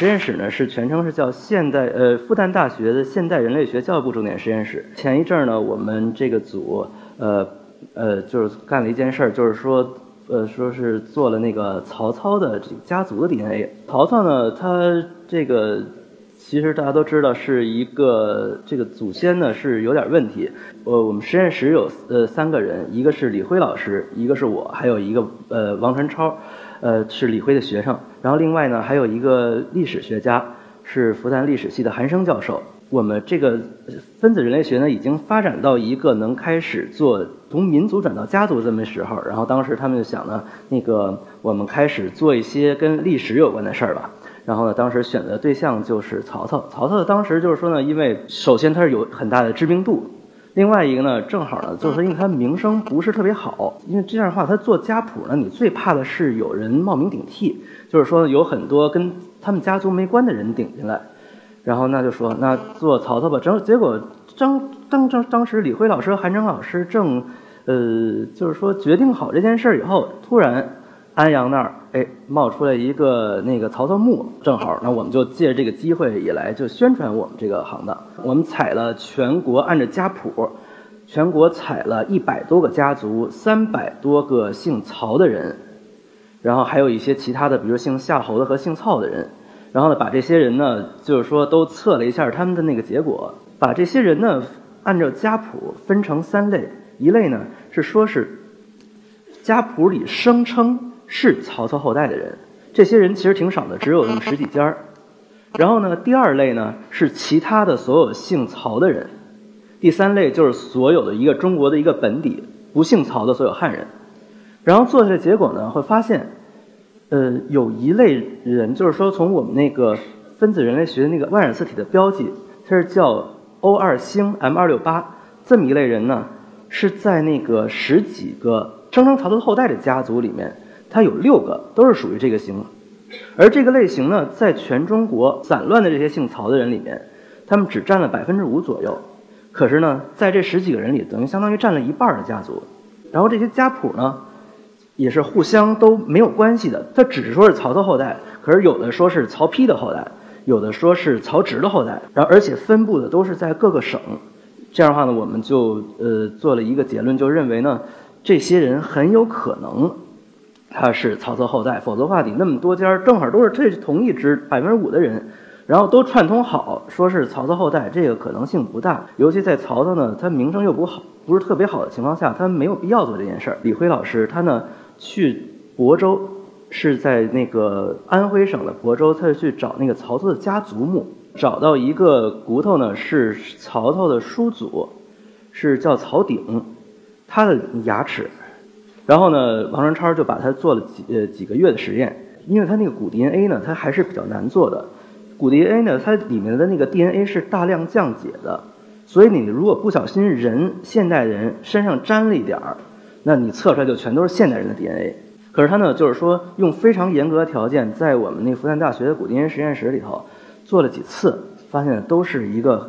实验室呢是全称是叫现代呃复旦大学的现代人类学教育部重点实验室。前一阵儿呢，我们这个组呃呃就是干了一件事儿，就是说呃说是做了那个曹操的这个家族的 DNA。曹操呢，他这个其实大家都知道是一个这个祖先呢是有点问题。呃，我们实验室有呃三个人，一个是李辉老师，一个是我，还有一个呃王传超。呃，是李辉的学生，然后另外呢，还有一个历史学家，是复旦历史系的韩生教授。我们这个分子人类学呢，已经发展到一个能开始做从民族转到家族这么时候。然后当时他们就想呢，那个我们开始做一些跟历史有关的事儿吧。然后呢，当时选择对象就是曹操。曹操当时就是说呢，因为首先他是有很大的知名度。另外一个呢，正好呢，就是说，因为他名声不是特别好，因为这样的话，他做家谱呢，你最怕的是有人冒名顶替，就是说有很多跟他们家族没关的人顶进来，然后那就说那做曹操吧。正结果张当当当时李辉老师和韩征老师正，呃，就是说决定好这件事儿以后，突然。安阳那儿，哎，冒出来一个那个曹操墓，正好，那我们就借这个机会以来就宣传我们这个行当。我们采了全国按照家谱，全国采了一百多个家族，三百多个姓曹的人，然后还有一些其他的，比如姓夏侯的和姓曹的人，然后呢，把这些人呢，就是说都测了一下他们的那个结果，把这些人呢按照家谱分成三类，一类呢是说是家谱里声称。是曹操后代的人，这些人其实挺少的，只有那么十几家儿。然后呢，第二类呢是其他的所有姓曹的人，第三类就是所有的一个中国的一个本底不姓曹的所有汉人。然后做下来结果呢，会发现，呃，有一类人，就是说从我们那个分子人类学的那个万染色体的标记，它是叫 O 二星 M 二六八这么一类人呢，是在那个十几个声称曹操后代的家族里面。它有六个，都是属于这个型，而这个类型呢，在全中国散乱的这些姓曹的人里面，他们只占了百分之五左右。可是呢，在这十几个人里，等于相当于占了一半的家族。然后这些家谱呢，也是互相都没有关系的。他只是说是曹操后代，可是有的说是曹丕的后代，有的说是曹植的后代。然后而且分布的都是在各个省。这样的话呢，我们就呃做了一个结论，就认为呢，这些人很有可能。他是曹操后代，否则的话，你那么多家正好都是这同一支百分之五的人，然后都串通好说是曹操后代，这个可能性不大。尤其在曹操呢，他名声又不好，不是特别好的情况下，他没有必要做这件事儿。李辉老师他呢去亳州，是在那个安徽省的亳州，他是去找那个曹操的家族墓，找到一个骨头呢是曹操的叔祖，是叫曹鼎，他的牙齿。然后呢，王传超就把它做了几呃几个月的实验，因为他那个骨 DNA 呢，它还是比较难做的。骨 DNA 呢，它里面的那个 DNA 是大量降解的，所以你如果不小心人现代人身上沾了一点儿，那你测出来就全都是现代人的 DNA。可是他呢，就是说用非常严格的条件，在我们那复旦大学的骨 DNA 实验室里头做了几次，发现都是一个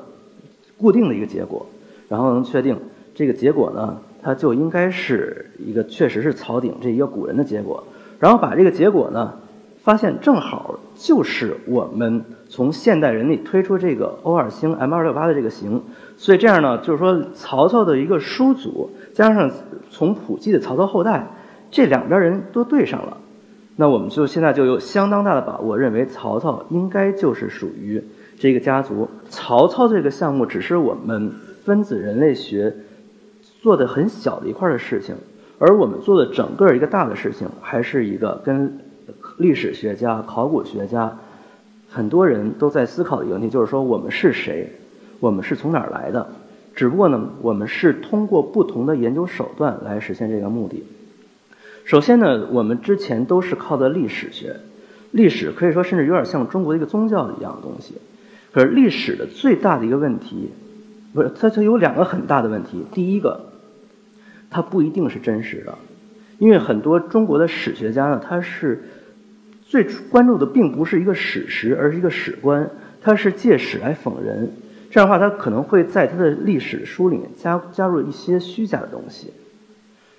固定的一个结果，然后能确定这个结果呢。它就应该是一个确实是曹鼎这一个古人的结果，然后把这个结果呢，发现正好就是我们从现代人里推出这个欧二星 M 二六八的这个型，所以这样呢，就是说曹操的一个叔祖加上从普及的曹操后代，这两边人都对上了，那我们就现在就有相当大的把握，认为曹操应该就是属于这个家族。曹操这个项目只是我们分子人类学。做的很小的一块的事情，而我们做的整个一个大的事情，还是一个跟历史学家、考古学家很多人都在思考的一个问题，就是说我们是谁，我们是从哪儿来的？只不过呢，我们是通过不同的研究手段来实现这个目的。首先呢，我们之前都是靠的历史学，历史可以说甚至有点像中国的一个宗教一样的东西。可是历史的最大的一个问题，不是它它有两个很大的问题，第一个。它不一定是真实的，因为很多中国的史学家呢，他是最关注的并不是一个史实，而是一个史观，他是借史来讽人。这样的话，他可能会在他的历史书里面加加入一些虚假的东西，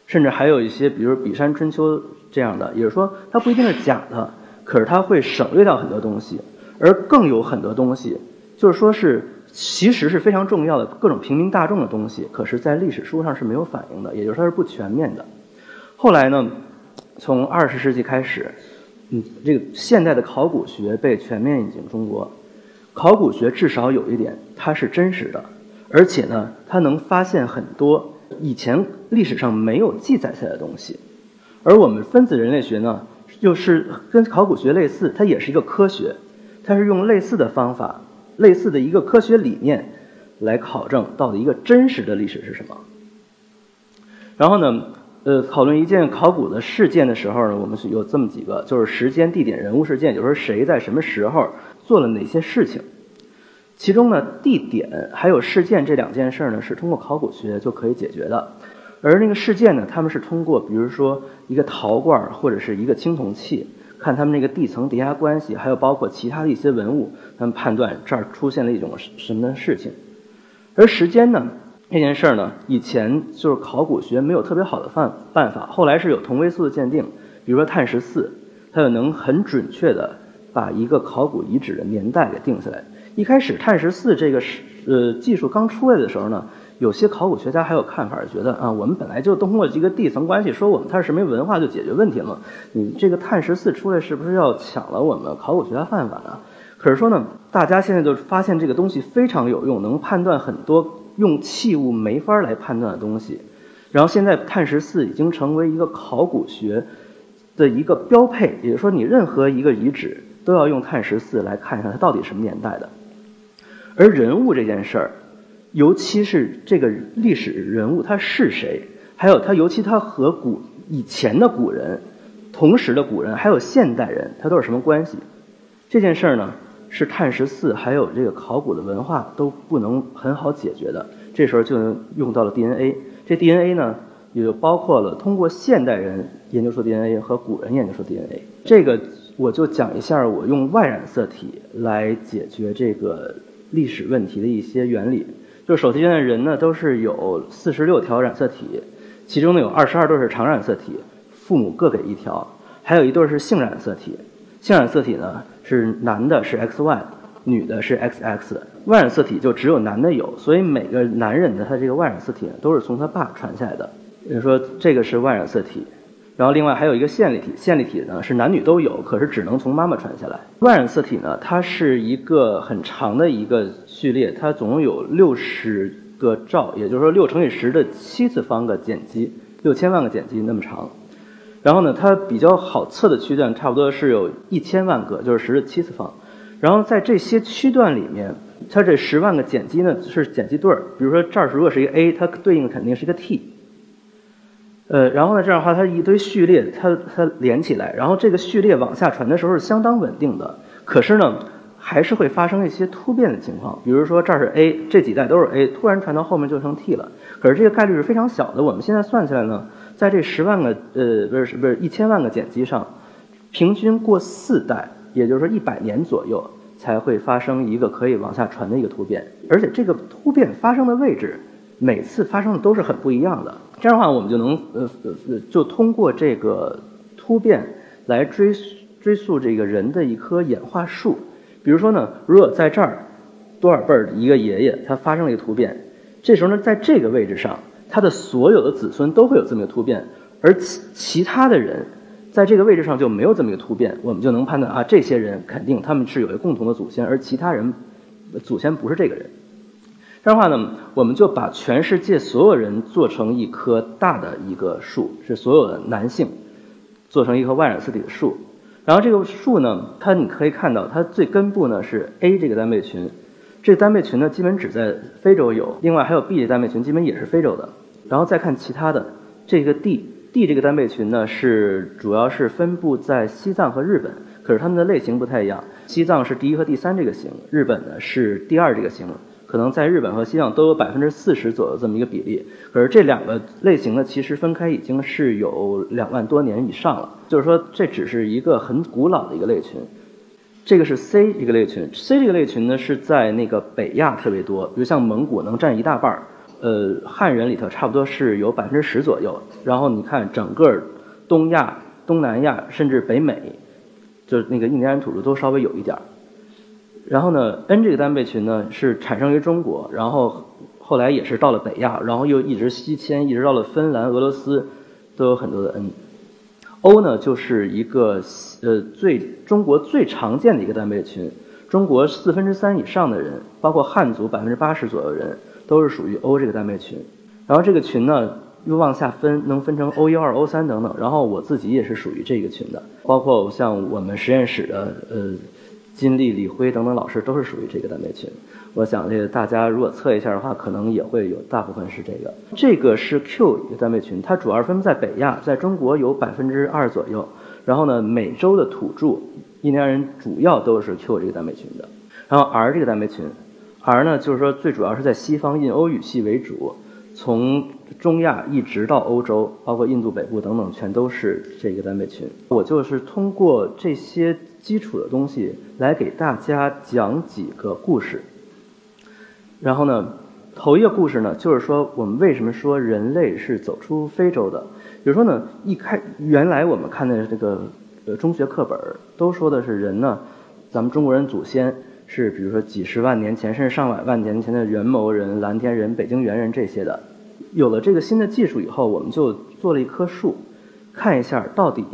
甚至还有一些，比如《比山春秋》这样的，也是说，它不一定是假的，可是他会省略掉很多东西。而更有很多东西，就是说是其实是非常重要的各种平民大众的东西，可是在历史书上是没有反映的，也就是它是不全面的。后来呢，从二十世纪开始，嗯，这个现代的考古学被全面引进中国。考古学至少有一点，它是真实的，而且呢，它能发现很多以前历史上没有记载下来的东西。而我们分子人类学呢，又是跟考古学类似，它也是一个科学，它是用类似的方法、类似的一个科学理念来考证到底一个真实的历史是什么。然后呢，呃，讨论一件考古的事件的时候呢，我们是有这么几个，就是时间、地点、人物、事件，就是谁在什么时候。做了哪些事情？其中呢，地点还有事件这两件事呢，是通过考古学就可以解决的。而那个事件呢，他们是通过，比如说一个陶罐或者是一个青铜器，看他们那个地层叠加关系，还有包括其他的一些文物，他们判断这儿出现了一种什么的事情。而时间呢，这件事儿呢，以前就是考古学没有特别好的办办法，后来是有同位素的鉴定，比如说碳十四，它就能很准确的。把一个考古遗址的年代给定下来。一开始碳十四这个是呃技术刚出来的时候呢，有些考古学家还有看法，觉得啊，我们本来就通过一个地层关系说我们它是什么文化就解决问题了。你这个碳十四出来是不是要抢了我们考古学家饭碗啊？可是说呢，大家现在就发现这个东西非常有用，能判断很多用器物没法来判断的东西。然后现在碳十四已经成为一个考古学的一个标配，也就是说你任何一个遗址。都要用碳十四来看一下它到底什么年代的，而人物这件事儿，尤其是这个历史人物他是谁，还有他尤其他和古以前的古人、同时的古人还有现代人，他都是什么关系？这件事儿呢，是碳十四还有这个考古的文化都不能很好解决的。这时候就能用到了 DNA，这 DNA 呢，也就包括了通过现代人研究出 DNA 和古人研究出 DNA 这个。我就讲一下我用 Y 染色体来解决这个历史问题的一些原理。就首先呢，人呢都是有四十六条染色体，其中呢有二十二对是常染色体，父母各给一条，还有一对是性染色体。性染色体呢是男的是 XY，女的是 XX。Y 染色体就只有男的有，所以每个男人的他这个 Y 染色体都是从他爸传下来的。比如说这个是 Y 染色体。然后另外还有一个线粒体，线粒体呢是男女都有，可是只能从妈妈传下来。Y 染色体呢，它是一个很长的一个序列，它总共有六十个兆，也就是说六乘以十的七次方个碱基，六千万个碱基那么长。然后呢，它比较好测的区段差不多是有一千万个，就是十的七次方。然后在这些区段里面，它这十万个碱基呢是碱基对儿，比如说这儿如果是一个 A，它对应肯定是一个 T。呃，然后呢，这样的话，它一堆序列，它它连起来，然后这个序列往下传的时候是相当稳定的。可是呢，还是会发生一些突变的情况，比如说这儿是 A，这几代都是 A，突然传到后面就成 T 了。可是这个概率是非常小的。我们现在算起来呢，在这十万个呃不是不是一千万个碱基上，平均过四代，也就是说一百年左右才会发生一个可以往下传的一个突变，而且这个突变发生的位置，每次发生的都是很不一样的。这样的话，我们就能呃呃，就通过这个突变来追追溯这个人的一棵演化树。比如说呢，如果在这儿多少辈儿的一个爷爷他发生了一个突变，这时候呢，在这个位置上，他的所有的子孙都会有这么一个突变，而其其他的人在这个位置上就没有这么一个突变，我们就能判断啊，这些人肯定他们是有一个共同的祖先，而其他人祖先不是这个人。这样的话呢，我们就把全世界所有人做成一棵大的一个树，是所有的男性做成一棵 Y 染色体的树。然后这个树呢，它你可以看到，它最根部呢是 A 这个单倍群，这个单倍群呢基本只在非洲有，另外还有 B 这单倍群，基本也是非洲的。然后再看其他的，这个 D，D 这个单倍群呢是主要是分布在西藏和日本，可是它们的类型不太一样，西藏是第一和第三这个型，日本呢是第二这个型。可能在日本和西藏都有百分之四十左右这么一个比例，可是这两个类型呢，其实分开已经是有两万多年以上了。就是说，这只是一个很古老的一个类群。这个是 C 一个类群，C 这个类群呢是在那个北亚特别多，比如像蒙古能占一大半儿，呃，汉人里头差不多是有百分之十左右。然后你看整个东亚、东南亚甚至北美，就是那个印第安土著都稍微有一点儿。然后呢，N 这个单倍群呢是产生于中国，然后后来也是到了北亚，然后又一直西迁，一直到了芬兰、俄罗斯，都有很多的 N。O 呢就是一个呃最中国最常见的一个单倍群，中国四分之三以上的人，包括汉族百分之八十左右人，都是属于 O 这个单倍群。然后这个群呢又往下分，能分成 O 一、二、O 三等等。然后我自己也是属于这个群的，包括像我们实验室的呃金立、李辉等等老师都是属于这个单倍群。我想这个大家如果测一下的话，可能也会有大部分是这个。这个是 Q 一个单倍群，它主要分布在北亚，在中国有百分之二左右。然后呢，美洲的土著印第安人主要都是 Q 这个单倍群的。然后 R 这个单倍群，R 呢就是说最主要是在西方印欧语系为主，从中亚一直到欧洲，包括印度北部等等，全都是这个单倍群。我就是通过这些基础的东西来给大家讲几个故事。然后呢，头一个故事呢，就是说我们为什么说人类是走出非洲的？比如说呢，一开原来我们看的这个呃中学课本都说的是人呢，咱们中国人祖先是比如说几十万年前甚至上百万年前的元谋人、蓝天人、北京猿人这些的。有了这个新的技术以后，我们就做了一棵树，看一下到底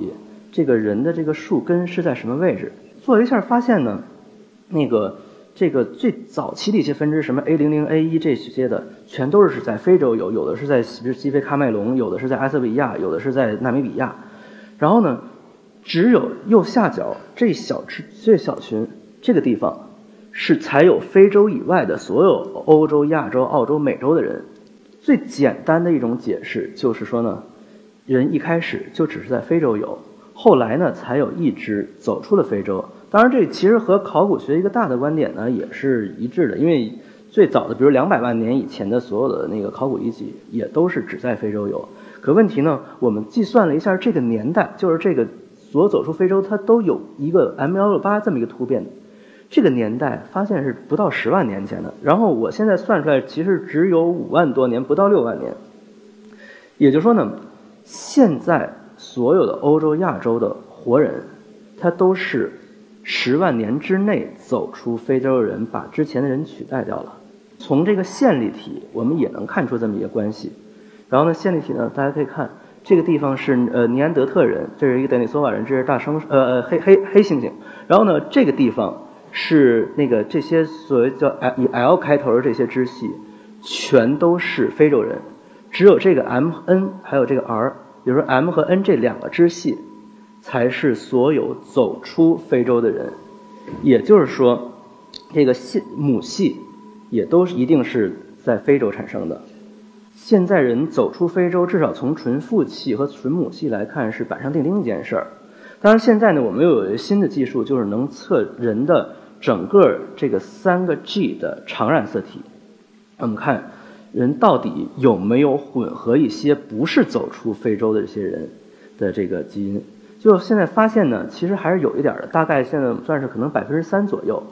这个人的这个树根是在什么位置。做了一下发现呢，那个。这个最早期的一些分支，什么 A 零零 A 一这些的，全都是在非洲有，有的是在西非喀麦隆，有的是在埃塞俄比亚，有的是在纳米比亚。然后呢，只有右下角这小支这小群这个地方，是才有非洲以外的所有欧洲、亚洲、澳洲、美洲的人。最简单的一种解释就是说呢，人一开始就只是在非洲有，后来呢才有一支走出了非洲。当然，这其实和考古学一个大的观点呢也是一致的，因为最早的，比如两百万年以前的所有的那个考古遗迹，也都是只在非洲有。可问题呢，我们计算了一下这个年代，就是这个所走出非洲，它都有一个 M 幺六八这么一个突变，这个年代发现是不到十万年前的。然后我现在算出来，其实只有五万多年，不到六万年。也就是说呢，现在所有的欧洲、亚洲的活人，他都是。十万年之内走出非洲人，把之前的人取代掉了。从这个线粒体，我们也能看出这么一个关系。然后呢，线粒体呢，大家可以看这个地方是呃尼安德特人，这是一个德尼索瓦人，这是大生呃呃黑黑黑猩猩。然后呢，这个地方是那个这些所谓叫以 L 开头的这些支系，全都是非洲人。只有这个 M N 还有这个 R，比如说 M 和 N 这两个支系。才是所有走出非洲的人，也就是说，这个系母系也都是一定是在非洲产生的。现在人走出非洲，至少从纯父系和纯母系来看是板上钉钉一件事儿。当然，现在呢，我们又有一个新的技术，就是能测人的整个这个三个 G 的常染色体。我们看人到底有没有混合一些不是走出非洲的这些人的这个基因。就现在发现呢，其实还是有一点的，大概现在算是可能百分之三左右。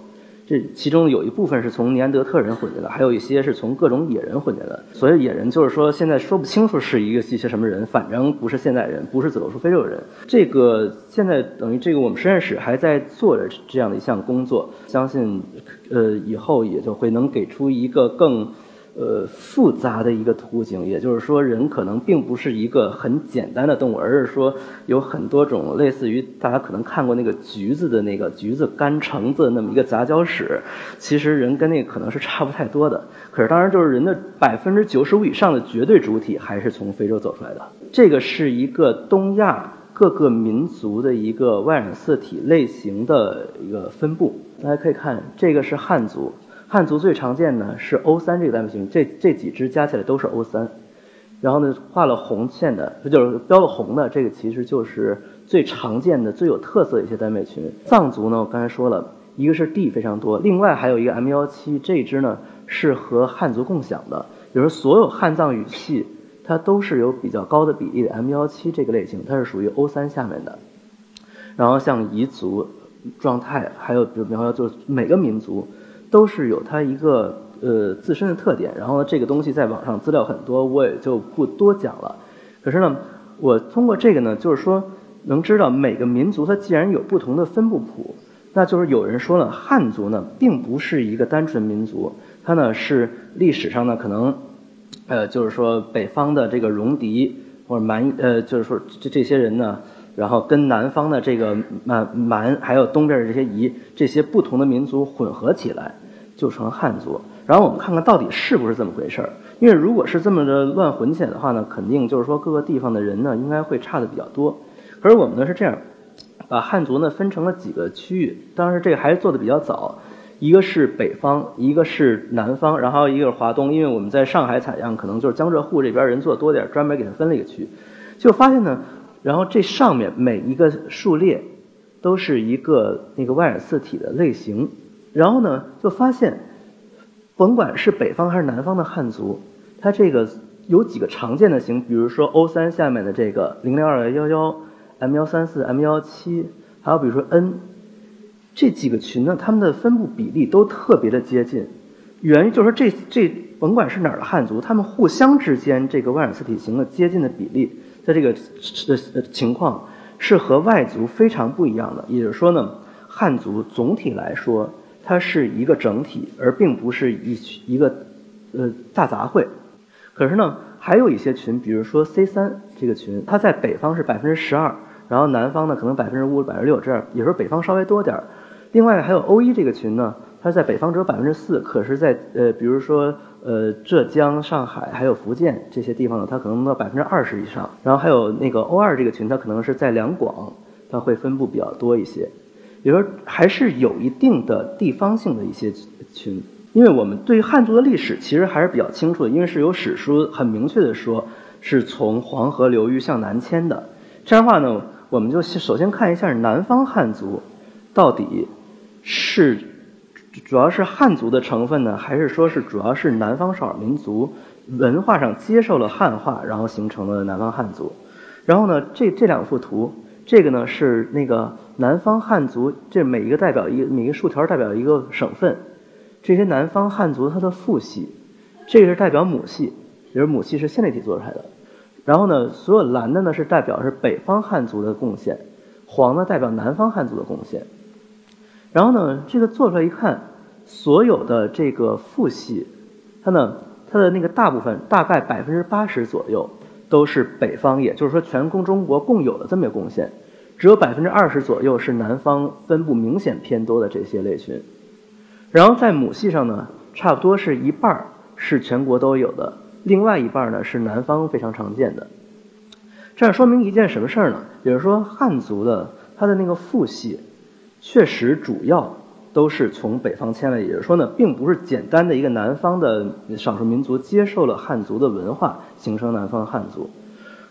这其中有一部分是从尼安德特人混进来，还有一些是从各种野人混进来。所以野人就是说现在说不清楚是一个一些什么人，反正不是现代人，不是走出非洲的人。这个现在等于这个我们实验室还在做着这样的一项工作，相信呃以后也就会能给出一个更。呃，复杂的一个图景，也就是说，人可能并不是一个很简单的动物，而是说有很多种类似于大家可能看过那个橘子的那个橘子干橙子那么一个杂交史。其实人跟那个可能是差不太多的，可是当然就是人的百分之九十五以上的绝对主体还是从非洲走出来的。这个是一个东亚各个民族的一个外染色体类型的一个分布，大家可以看，这个是汉族。汉族最常见呢是 O 三这个单倍群，这这几只加起来都是 O 三，然后呢画了红线的，就是标了红的，这个其实就是最常见的、最有特色的一些单倍群。藏族呢，我刚才说了一个是 D 非常多，另外还有一个 M 幺七，这只呢是和汉族共享的，比如所有汉藏语系，它都是有比较高的比例的 M 幺七这个类型，它是属于 O 三下面的。然后像彝族状态，还有比如比方说就是每个民族。都是有它一个呃自身的特点，然后呢，这个东西在网上资料很多，我也就不多讲了。可是呢，我通过这个呢，就是说能知道每个民族它既然有不同的分布谱，那就是有人说呢，汉族呢并不是一个单纯民族，它呢是历史上呢可能，呃，就是说北方的这个戎狄或者蛮，呃，就是说这这些人呢，然后跟南方的这个蛮蛮还有东边的这些夷这些不同的民族混合起来，就成汉族。然后我们看看到底是不是这么回事儿？因为如果是这么的乱混起来的话呢，肯定就是说各个地方的人呢应该会差的比较多。可是我们呢是这样。把汉族呢分成了几个区域，当时这个还是做的比较早，一个是北方，一个是南方，然后一个是华东。因为我们在上海采样，可能就是江浙沪这边人做的多点，专门给它分了一个区，就发现呢，然后这上面每一个数列都是一个那个万染四体的类型，然后呢就发现，甭管是北方还是南方的汉族，它这个有几个常见的型，比如说 O 三下面的这个零零二幺幺。M 幺三四、M 幺七，还有比如说 N，这几个群呢，它们的分布比例都特别的接近。原因就是说，这这甭管是哪儿的汉族，他们互相之间这个万染四体型的接近的比例，在这个呃情况是和外族非常不一样的。也就是说呢，汉族总体来说它是一个整体，而并不是一一个呃大杂烩。可是呢，还有一些群，比如说 C 三这个群，它在北方是百分之十二。然后南方呢，可能百分之五、百分之六这样，也是北方稍微多点儿。另外还有 O 一这个群呢，它在北方只有百分之四，可是，在呃，比如说呃浙江、上海还有福建这些地方呢，它可能到百分之二十以上。然后还有那个 O 二这个群，它可能是在两广，它会分布比较多一些。也就是说，还是有一定的地方性的一些群。因为我们对于汉族的历史其实还是比较清楚的，因为是有史书很明确的说，是从黄河流域向南迁的。这样的话呢。我们就首先看一下南方汉族，到底是主要是汉族的成分呢，还是说是主要是南方少数民族文化上接受了汉化，然后形成了南方汉族？然后呢，这这两幅图，这个呢是那个南方汉族，这每一个代表一个每一个竖条代表一个省份，这些南方汉族它的父系，这个是代表母系，也就是母系是线粒体做出来的。然后呢，所有蓝的呢是代表是北方汉族的贡献，黄的代表南方汉族的贡献。然后呢，这个做出来一看，所有的这个父系，它呢，它的那个大部分大概百分之八十左右都是北方，也就是说全共中国共有的这么一个贡献，只有百分之二十左右是南方分布明显偏多的这些类群。然后在母系上呢，差不多是一半儿是全国都有的。另外一半儿呢是南方非常常见的，这样说明一件什么事儿呢？也就是说，汉族的它的那个父系，确实主要都是从北方迁来，也就是说呢，并不是简单的一个南方的少数民族接受了汉族的文化形成南方汉族，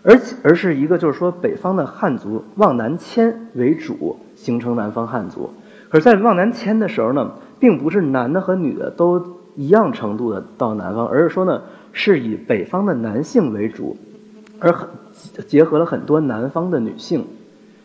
而且而是一个就是说北方的汉族往南迁为主形成南方汉族，可是，在往南迁的时候呢，并不是男的和女的都一样程度的到南方，而是说呢。是以北方的男性为主，而很结合了很多南方的女性，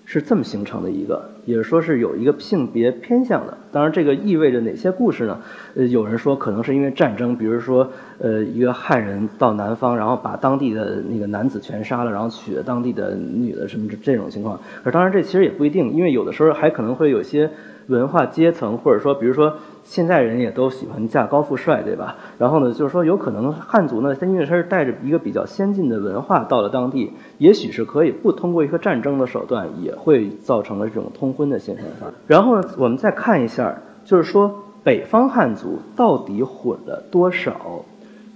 是这么形成的一个，也是说是有一个性别偏向的。当然，这个意味着哪些故事呢？呃，有人说可能是因为战争，比如说，呃，一个汉人到南方，然后把当地的那个男子全杀了，然后娶了当地的女的，什么这这种情况。而当然，这其实也不一定，因为有的时候还可能会有些文化阶层，或者说，比如说。现在人也都喜欢嫁高富帅，对吧？然后呢，就是说有可能汉族呢，他因为他是带着一个比较先进的文化到了当地，也许是可以不通过一个战争的手段，也会造成了这种通婚的现象。然后呢，我们再看一下，就是说北方汉族到底混了多少？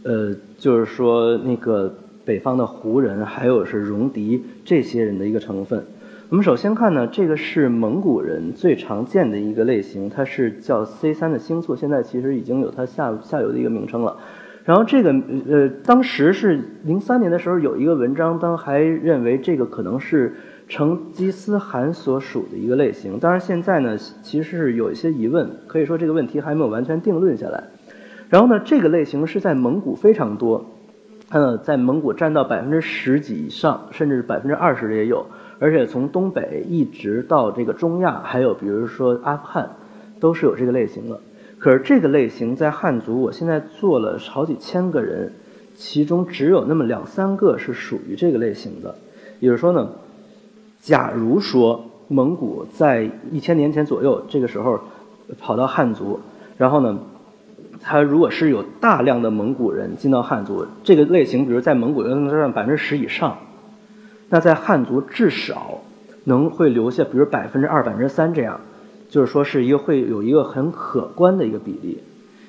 呃，就是说那个北方的胡人，还有是戎狄这些人的一个成分。我们首先看呢，这个是蒙古人最常见的一个类型，它是叫 C 三的星簇，现在其实已经有它下下游的一个名称了。然后这个呃，当时是零三年的时候有一个文章，当还认为这个可能是成吉思汗所属的一个类型。当然现在呢，其实是有一些疑问，可以说这个问题还没有完全定论下来。然后呢，这个类型是在蒙古非常多，嗯，在蒙古占到百分之十几以上，甚至百分之二十的也有。而且从东北一直到这个中亚，还有比如说阿富汗，都是有这个类型的。可是这个类型在汉族，我现在做了好几千个人，其中只有那么两三个是属于这个类型的。也就是说呢，假如说蒙古在一千年前左右，这个时候跑到汉族，然后呢，他如果是有大量的蒙古人进到汉族，这个类型，比如在蒙古能占百分之十以上，那在汉族至少能会留下，比如百分之二、百分之三这样，就是说是一个会有一个很可观的一个比例。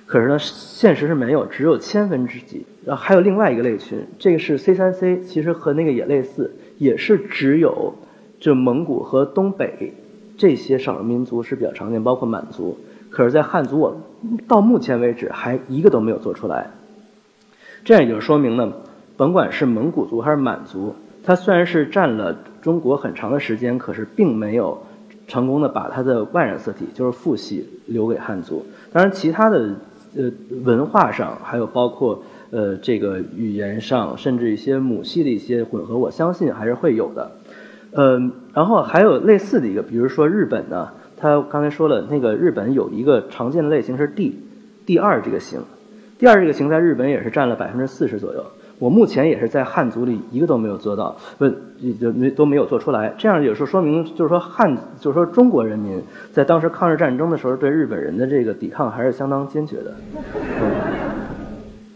可是呢，现实是没有，只有千分之几。然后还有另外一个类群，这个是 C 三 C，其实和那个也类似，也是只有就蒙古和东北这些少数民族是比较常见，包括满族。可是，在汉族，我到目前为止还一个都没有做出来。这样也就说明呢，甭管是蒙古族还是满族，它虽然是占了中国很长的时间，可是并没有成功的把它的外染色体，就是父系留给汉族。当然，其他的。呃，文化上还有包括呃这个语言上，甚至一些母系的一些混合，我相信还是会有的。嗯，然后还有类似的一个，比如说日本呢，他刚才说了，那个日本有一个常见的类型是 D，第二这个型，第二这个型在日本也是占了百分之四十左右。我目前也是在汉族里一个都没有做到，不就没都没有做出来。这样有时候说明，就是说汉，就是说中国人民在当时抗日战争的时候，对日本人的这个抵抗还是相当坚决的。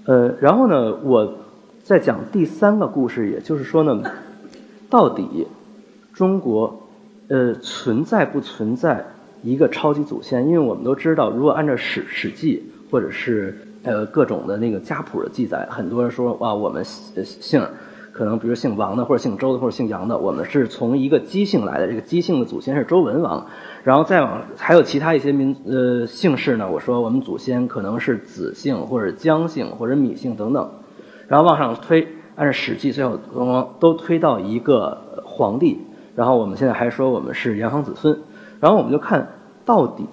呃，然后呢，我再讲第三个故事，也就是说呢，到底中国呃存在不存在一个超级祖先？因为我们都知道，如果按照《史史记》或者是呃，各种的那个家谱的记载，很多人说哇，我们姓可能比如姓王的，或者姓周的，或者姓杨的，我们是从一个姬姓来的。这个姬姓的祖先是周文王，然后再往还有其他一些民呃姓氏呢。我说我们祖先可能是子姓，或者姜姓，或者芈姓等等，然后往上推，按照《史记》最后都推到一个皇帝。然后我们现在还说我们是炎黄子孙，然后我们就看到底。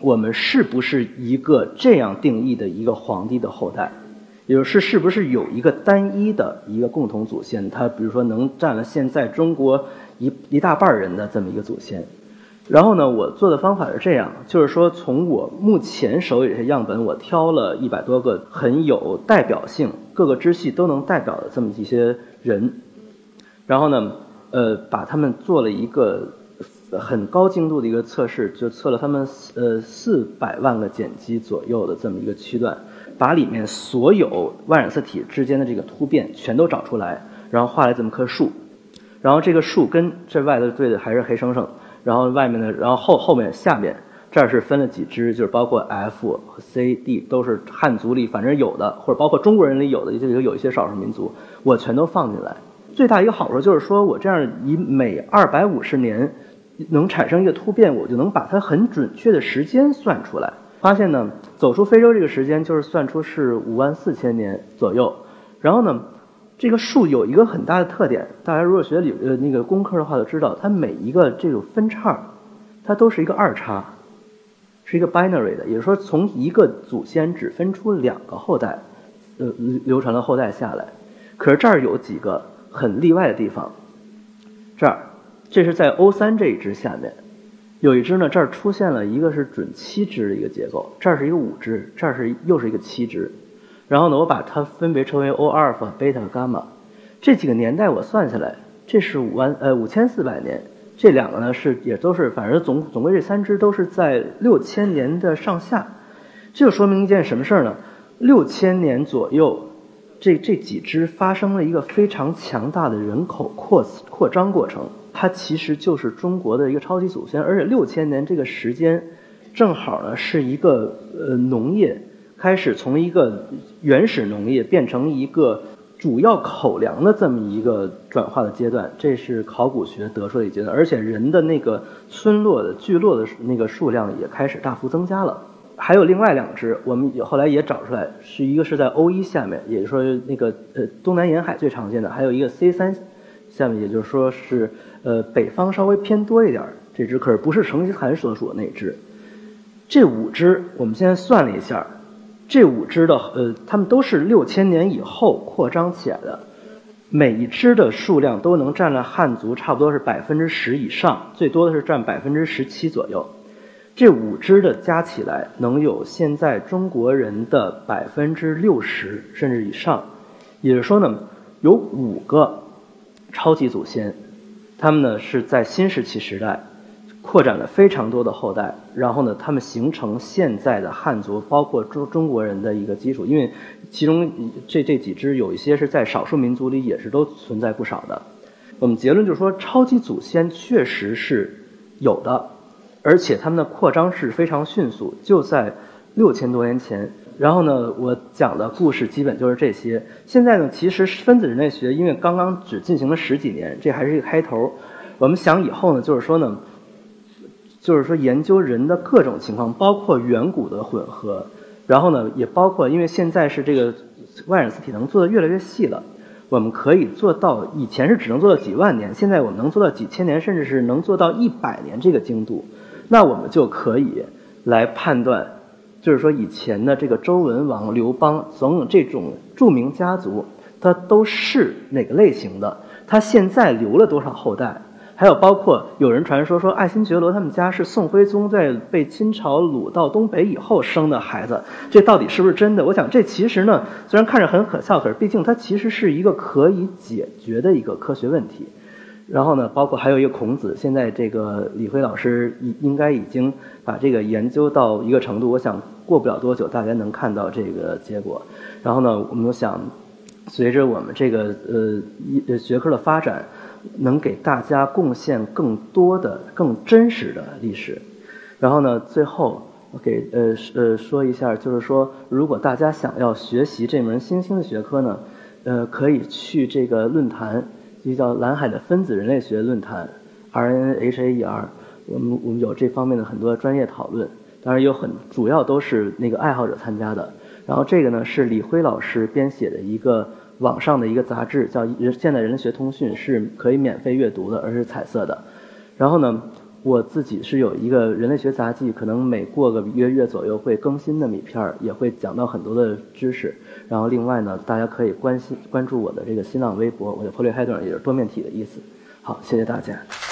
我们是不是一个这样定义的一个皇帝的后代？也就是是不是有一个单一的一个共同祖先？他比如说能占了现在中国一一大半人的这么一个祖先。然后呢，我做的方法是这样，就是说从我目前手里的样本，我挑了一百多个很有代表性、各个支系都能代表的这么一些人，然后呢，呃，把他们做了一个。很高精度的一个测试，就测了他们呃四百万个碱基左右的这么一个区段，把里面所有外染色体之间的这个突变全都找出来，然后画了这么棵树，然后这个树跟这外头对的还是黑生生，然后外面的，然后后后面下面这儿是分了几支，就是包括 F 和 C、D 都是汉族里反正有的，或者包括中国人里有的，就有有一些少数民族，我全都放进来。最大一个好处就是说我这样以每二百五十年。能产生一个突变，我就能把它很准确的时间算出来。发现呢，走出非洲这个时间就是算出是五万四千年左右。然后呢，这个数有一个很大的特点，大家如果学理呃那个工科的话，就知道它每一个这种分叉，它都是一个二叉，是一个 binary 的，也就是说从一个祖先只分出两个后代，呃流传的后代下来。可是这儿有几个很例外的地方，这儿。这是在 O 三这一支下面，有一支呢，这儿出现了一个是准七支的一个结构，这儿是一个五支，这儿是又是一个七支，然后呢，我把它分别称为 O 阿尔法、贝塔、伽马，这几个年代我算下来，这是五万呃五千四百年，这两个呢是也都是，反正总总归这三支都是在六千年的上下，这就说明一件什么事儿呢？六千年左右，这这几支发生了一个非常强大的人口扩扩张过程。它其实就是中国的一个超级祖先，而且六千年这个时间，正好呢是一个呃农业开始从一个原始农业变成一个主要口粮的这么一个转化的阶段，这是考古学得出的一阶段，而且人的那个村落的聚落的那个数量也开始大幅增加了。还有另外两只，我们后来也找出来，是一个是在 O 一下面，也就是说那个呃东南沿海最常见的，还有一个 C 三下面，也就是说是。呃，北方稍微偏多一点，这只可是不是成吉思汗所属的那只。这五只，我们现在算了一下，这五只的呃，它们都是六千年以后扩张起来的，每一只的数量都能占了汉族差不多是百分之十以上，最多的是占百分之十七左右。这五只的加起来能有现在中国人的百分之六十甚至以上，也就是说呢，有五个超级祖先。他们呢是在新石器时代扩展了非常多的后代，然后呢，他们形成现在的汉族，包括中中国人的一个基础。因为其中这这几支有一些是在少数民族里也是都存在不少的。我们结论就是说，超级祖先确实是有的，而且他们的扩张是非常迅速，就在六千多年前。然后呢，我讲的故事基本就是这些。现在呢，其实分子人类学因为刚刚只进行了十几年，这还是一个开头。我们想以后呢，就是说呢，就是说研究人的各种情况，包括远古的混合，然后呢，也包括因为现在是这个外染色体能做的越来越细了，我们可以做到以前是只能做到几万年，现在我们能做到几千年，甚至是能做到一百年这个精度，那我们就可以来判断。就是说，以前的这个周文王、刘邦等等这种著名家族，他都是哪个类型的？他现在留了多少后代？还有包括有人传说说，爱新觉罗他们家是宋徽宗在被清朝掳到东北以后生的孩子，这到底是不是真的？我想这其实呢，虽然看着很可笑，可是毕竟它其实是一个可以解决的一个科学问题。然后呢，包括还有一个孔子，现在这个李辉老师应应该已经把这个研究到一个程度，我想过不了多久，大家能看到这个结果。然后呢，我们想，随着我们这个呃学科的发展，能给大家贡献更多的、更真实的历史。然后呢，最后我给呃呃说一下，就是说，如果大家想要学习这门新兴的学科呢，呃，可以去这个论坛。就叫蓝海的分子人类学论坛，RNHAER，我们我们有这方面的很多专业讨论，当然有很主要都是那个爱好者参加的。然后这个呢是李辉老师编写的一个网上的一个杂志，叫《现代人类学通讯》，是可以免费阅读的，而是彩色的。然后呢，我自己是有一个人类学杂技，可能每过个一个月左右会更新的米片儿，也会讲到很多的知识。然后另外呢，大家可以关心关注我的这个新浪微博，我的 polyhedron 也是多面体的意思。好，谢谢大家。